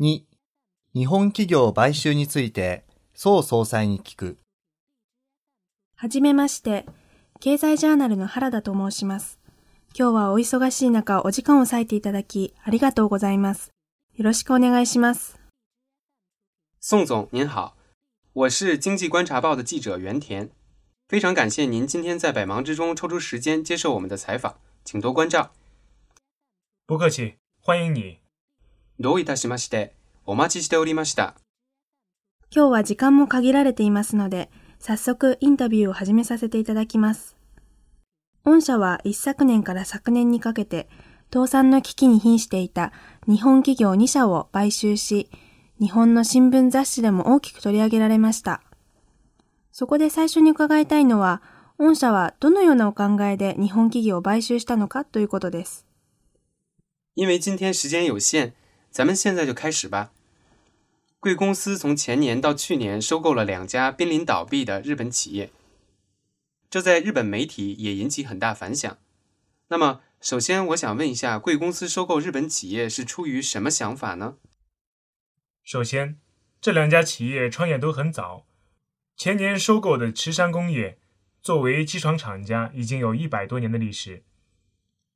2、日本企業買収について、宋総裁に聞く。はじめまして、経済ジャーナルの原田と申します。今日はお忙しい中、お時間を割いていただき、ありがとうございます。よろしくお願いします。宋总您好，我是经济观察报的记者原田，非常感谢您今天在百忙之中抽出时间接受我们的采访，请多关照。不客气，欢迎你。どういたしまして、お待ちしておりました。今日は時間も限られていますので、早速インタビューを始めさせていただきます。御社は一昨年から昨年にかけて、倒産の危機に瀕していた日本企業2社を買収し、日本の新聞雑誌でも大きく取り上げられました。そこで最初に伺いたいのは、御社はどのようなお考えで日本企業を買収したのかということです。因为今天时间有限，咱们现在就开始吧。贵公司从前年到去年收购了两家濒临倒闭的日本企业，这在日本媒体也引起很大反响。那么，首先我想问一下，贵公司收购日本企业是出于什么想法呢？首先，这两家企业创业都很早。前年收购的池山工业，作为机床厂家，已经有一百多年的历史，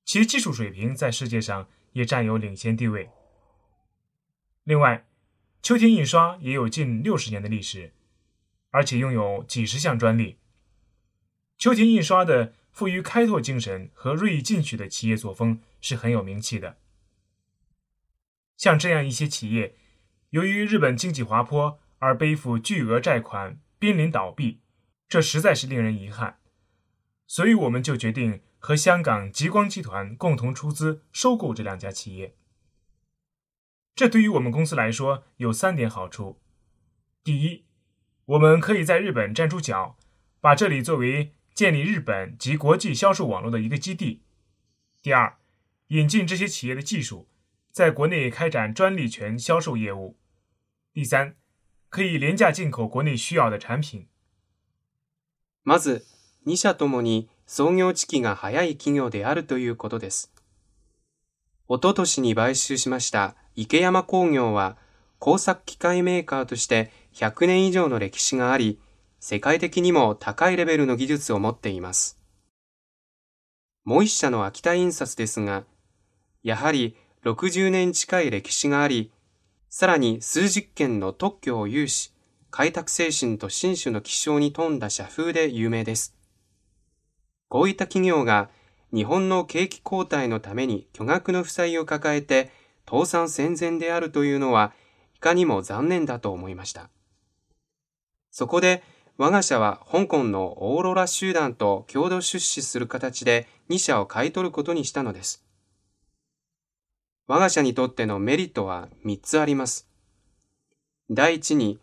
其技术水平在世界上也占有领先地位。另外，秋田印刷也有近六十年的历史，而且拥有几十项专利。秋田印刷的富于开拓精神和锐意进取的企业作风是很有名气的。像这样一些企业，由于日本经济滑坡而背负巨额债款，濒临倒闭，这实在是令人遗憾。所以，我们就决定和香港极光集团共同出资收购这两家企业。这对于我们公司来说有三点好处：第一，我们可以在日本站住脚，把这里作为建立日本及国际销售网络的一个基地；第二，引进这些企业的技术，在国内开展专利权销售业务；第三，可以廉价进口国内需要的产品。まず、2社ともに創業時期が早い企業であるということです。おととしに買収しました 池山工業は工作機械メーカーとして100年以上の歴史があり、世界的にも高いレベルの技術を持っています。もう一社の秋田印刷ですが、やはり60年近い歴史があり、さらに数十件の特許を有し、開拓精神と新種の気象に富んだ社風で有名です。こういった企業が日本の景気後退のために巨額の負債を抱えて倒産寸前であるというのはいかにも残念だと思いました。そこで我が社は香港のオーロラ集団と共同出資する形で2社を買い取ることにしたのです。我が社にとってのメリットは3つあります。第一に、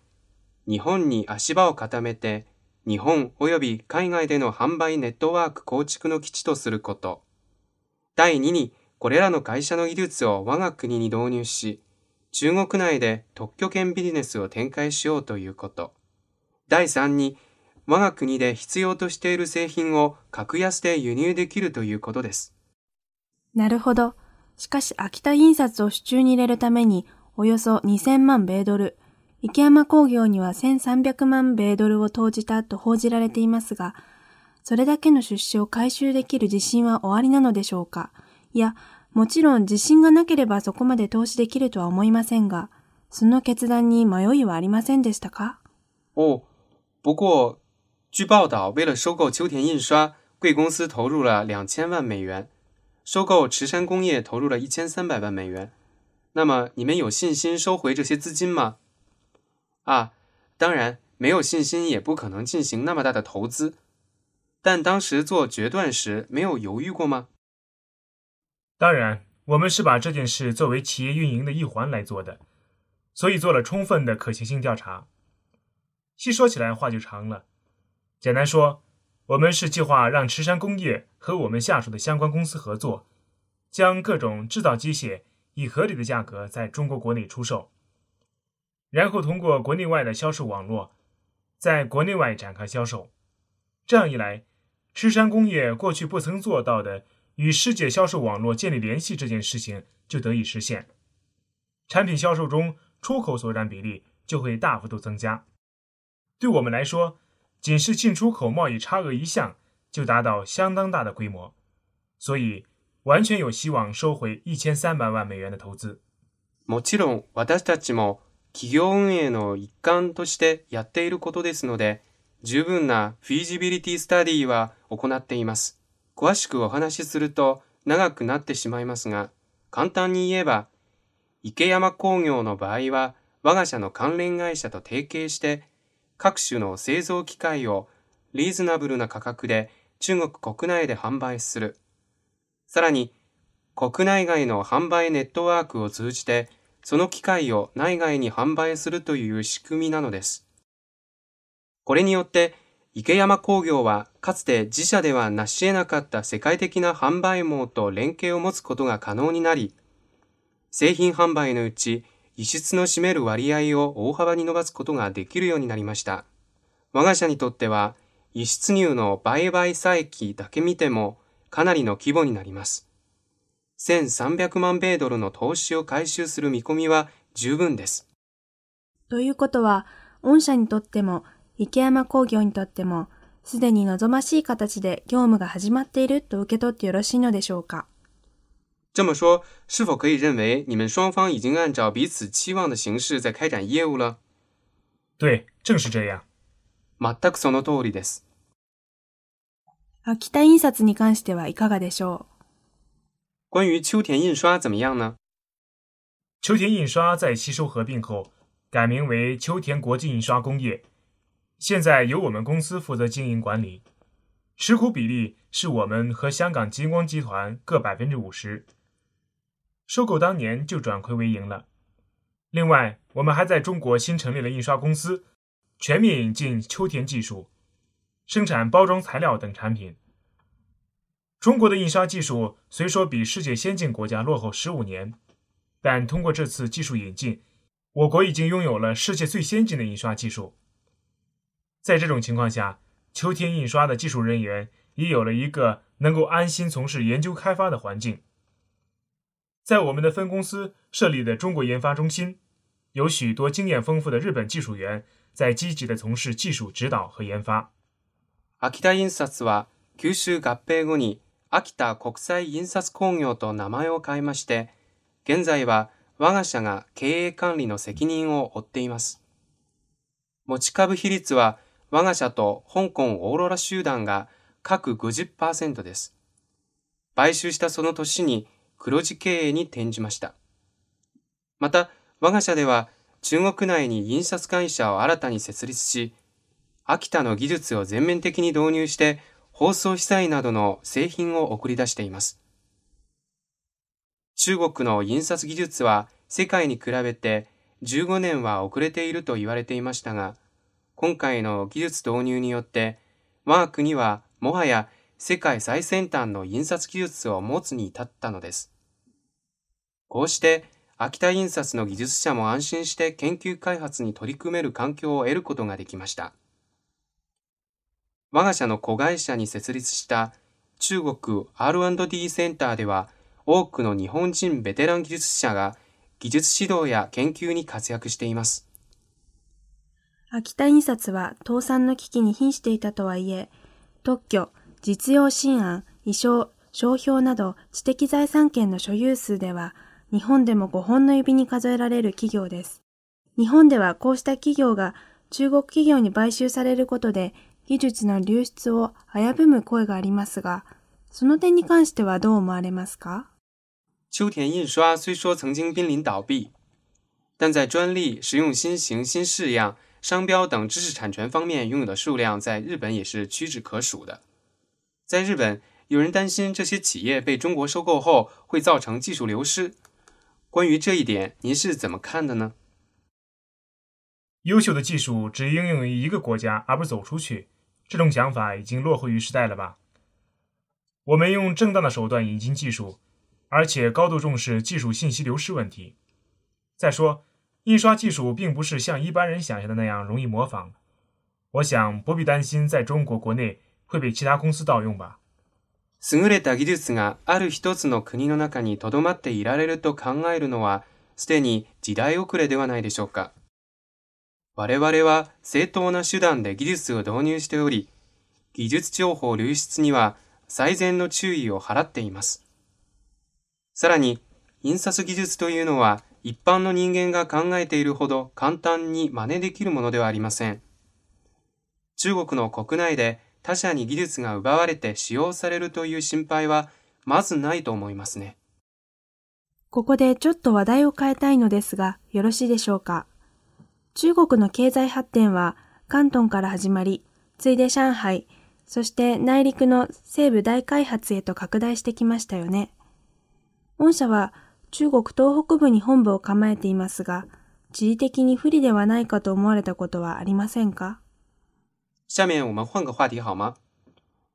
日本に足場を固めて、日本及び海外での販売ネットワーク構築の基地とすること。第2に、これらの会社の技術を我が国に導入し、中国内で特許権ビジネスを展開しようということ。第3に、我が国で必要としている製品を格安で輸入できるということです。なるほど。しかし、秋田印刷を手中に入れるために、およそ2000万米ドル、池山工業には1300万米ドルを投じたと報じられていますが、それだけの出資を回収できる自信はおありなのでしょうか？いや、もちろん自信がなければそこまで投資できるとは思いませんが、その決断に迷いはありませんでしたか哦，不过据报道，为了收购秋田印刷，贵公司投入了两千万美元，收购池山工业投入了一千三百万美元。那么你们有信心收回这些资金吗？啊，当然，没有信心也不可能进行那么大的投资。但当时做决断时，没有犹豫过吗？ 当然，我们是把这件事作为企业运营的一环来做的，所以做了充分的可行性调查。细说起来话就长了，简单说，我们是计划让池山工业和我们下属的相关公司合作，将各种制造机械以合理的价格在中国国内出售，然后通过国内外的销售网络，在国内外展开销售。这样一来，池山工业过去不曾做到的与世界销售网络建立联系这件事情就得以实现。 产品销售中出口所占比例就会大幅度增加。对我们来说，仅是进出口贸易差额一项就达到相当大的规模，所以完全有希望收回一千三百万美元的投资。もちろん私たちも企業運営の一環としてやっていることですので、十分なフィージビリティスタディは行っています。 詳しくお話しすると長くなってしまいますが、簡単に言えば、池山工業の場合は我が社の関連会社と提携して各種の製造機械をリーズナブルな価格で中国国内で販売する。さらに国内外の販売ネットワークを通じてその機械を内外に販売するという仕組みなのです。これによって池山工業はかつて自社では成し得なかった世界的な販売網と連携を持つことが可能になり、製品販売のうち輸出の占める割合を大幅に伸ばすことができるようになりました。我が社にとっては輸出入の売買差益だけ見てもかなりの規模になります。1300万米ドルの投資を回収する見込みは十分です。ということは、御社にとっても池山工業にとっても、すでに望ましい形で業務が始まっていると受け取ってよろしいのでしょうか？这么说，是否可以认为你们双方已经按照彼此期望的形式在开展业务了？对，正是这样。全くその通りです。秋田印刷に関してはいかがでしょう？关于秋田印刷怎么样呢？秋田印刷在吸收合并后，改名为秋田国际印刷工业。现在由我们公司负责经营管理，持股比例是我们和香港金光集团各百分之五十。收购当年就转亏为盈了。另外，我们还在中国新成立了印刷公司，全面引进秋田技术，生产包装材料等产品。中国的印刷技术虽说比世界先进国家落后十五年，但通过这次技术引进，我国已经拥有了世界最先进的印刷技术。在这种情况下，秋天印刷的技术人员也有了一个能够安心从事研究开发的环境。在我们的分公司设立的中国研发中心，有许多经验丰富的日本技术员在积极的从事技术指導和研发。秋田印刷は九州合併後に秋田国際印刷工業と名前を変えまして、現在は我が社が経営管理の責任を負っています。持ち株比率は 我が社と香港オーロラ集団が各50%です。買収したその年に黒字経営に転じました。また、我が社では中国内に印刷会社を新たに設立し、秋田の技術を全面的に導入して包装資材などの製品を送り出しています。中国の印刷技術は世界に比べて15年は遅れていると言われていましたが、今回の技術導入によって、我が国はもはや世界最先端の印刷技術を持つに至ったのです。こうして秋田印刷の技術者も安心して研究開発に取り組める環境を得ることができました。我が社の子会社に設立した中国 R&D センターでは多くの日本人ベテラン技術者が技術指導や研究に活躍しています。秋田印刷は倒産の危機に瀕していたとはいえ、特許、実用新案、衣装、商標など知的財産権の所有数では、日本でも5本の指に数えられる企業です。日本ではこうした企業が中国企業に買収されることで技術の流出を危ぶむ声がありますが、その点に関してはどう思われますか？秋田印刷虽说曾经濒临倒闭，但在专利、实用新型、新式样商标等知识产权方面拥有的数量，在日本也是屈指可数的。在日本，有人担心这些企业被中国收购后会造成技术流失。关于这一点，您是怎么看的呢？优秀的技术只应用于一个国家，而不走出去，这种想法已经落后于时代了吧？我们用正当的手段引进技术，而且高度重视技术信息流失问题。再说。印刷技术并不是像一般人想象的那样容易模仿，我想不必担心在中国国内会被其他公司盗用吧。優れた技術がある一つの国の中に留まっていられると考えるのはすでに時代遅れではないでしょうか。我々は正当な手段で技術を導入しており、技術情報流出には最善の注意を払っています。さらに、印刷技術というのは一般の人間が考えているほど簡単に真似できるものではありません。中国の国内で他社に技術が奪われて使用されるという心配はまずないと思いますね。ここでちょっと話題を変えたいのですが、よろしいでしょうか？中国の経済発展は関東から始まり、ついで上海、そして内陸の西部大開発へと拡大してきましたよね。御社は中国東北部に本部を構えていますが、地理的に不利ではないかと思われたことはありませんか下面我们换个话题好吗？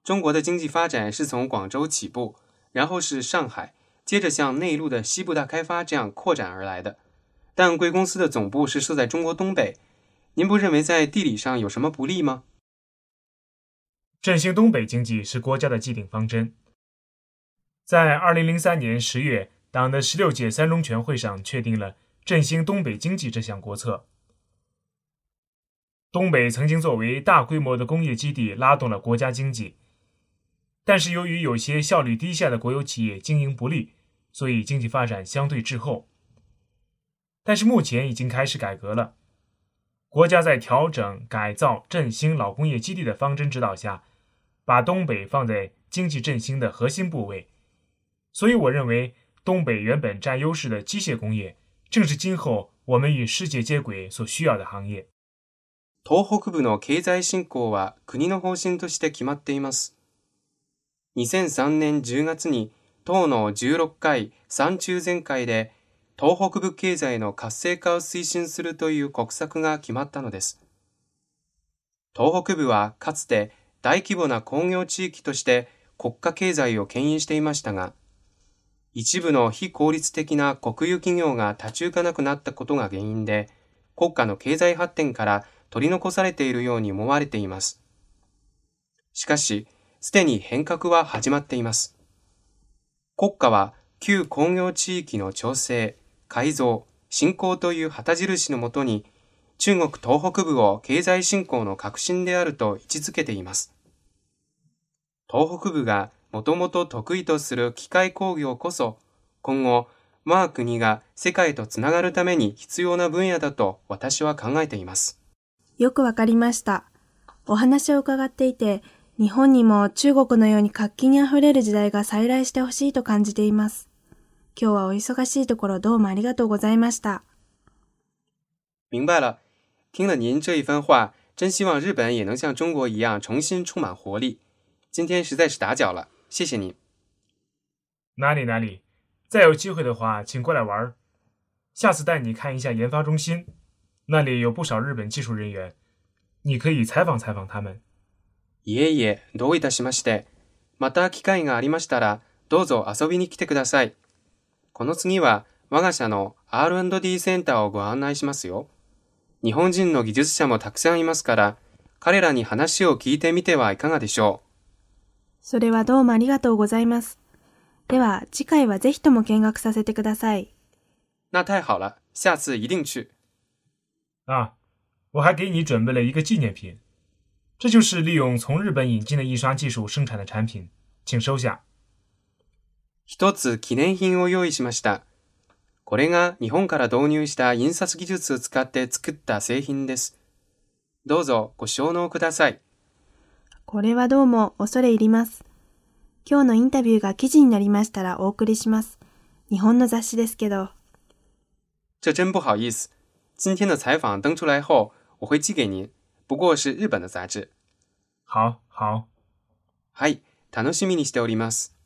中国的经济发展是从广州起步，然后是上海，接着向内陆的西部大开发这样扩展而来的。但贵公司的总部是设在中国东北，您不认为在地理上有什么不利吗？振兴东北经济是国家的既定方针。在二零零三年十月， 党的十六届三中全会上确定了振兴东北经济这项国策。东北曾经作为大规模的工业基地，拉动了国家经济，但是由于有些效率低下的国有企业经营不力，所以经济发展相对滞后。但是目前已经开始改革了，国家在调整、改造、振兴老工业基地的方针指导下，把东北放在经济振兴的核心部位。所以，我认为东北原本占优势的机械工业，正是今后我们与世界接轨所需要的行业。東北部の経済振興は国の方針として決まっています。2003年10月に党の16回三中全会で東北部経済の活性化を推進するという国策が決まったのです。東北部はかつて大規模な工業地域として国家経済を牽引していましたが、一部の非効率的な国有企業が立ち行かなくなったことが原因で、国家の経済発展から取り残されているように思われています。しかし、すでに変革は始まっています。国家は旧工業地域の調整、改造、振興という旗印のもとに、中国東北部を経済振興の核心であると位置づけています。東北部がもともと得意とする機械工業こそ、今後、我が国が世界とつながるために必要な分野だと私は考えています。よくわかりました。お話を伺っていて、日本にも中国のように活気にあふれる時代が再来してほしいと感じています。今日はお忙しいところどうもありがとうございました。明白了。听了您这一番话，真希望日本也能像中国一样重新充满活力。今天实在是打搅了，谢谢您。哪里哪里，再有机会的话，请过来玩。下次带你看一下研发中心，那里有不少日本技术人员，你可以采访采访他们。いえいえ、どういたしまして。また機会がありましたら、どうぞ遊びに来てください。この次は我が社の R&D センターをご案内しますよ。日本人の技術者もたくさんいますから、彼らに話を聞いてみてはいかがでしょう。それはどうもありがとうございます。では、次回はぜひとも見学させてください。那太好了，下次一定去。啊，我还给你準備了一個紀念品，這就是利用從日本引進的印刷技術生產的產品，請收下。一つ記念品を用意しました。これが日本から導入した印刷技術を使って作った製品です。どうぞご承納ください。これはどうも恐れ入ります。今日のインタビューが記事になりましたらお送りします。日本の雑誌ですけど。这真不好意思。今天的采访登出来后，我会寄给您。不过是日本的杂志。好、好。はい、楽しみにしております。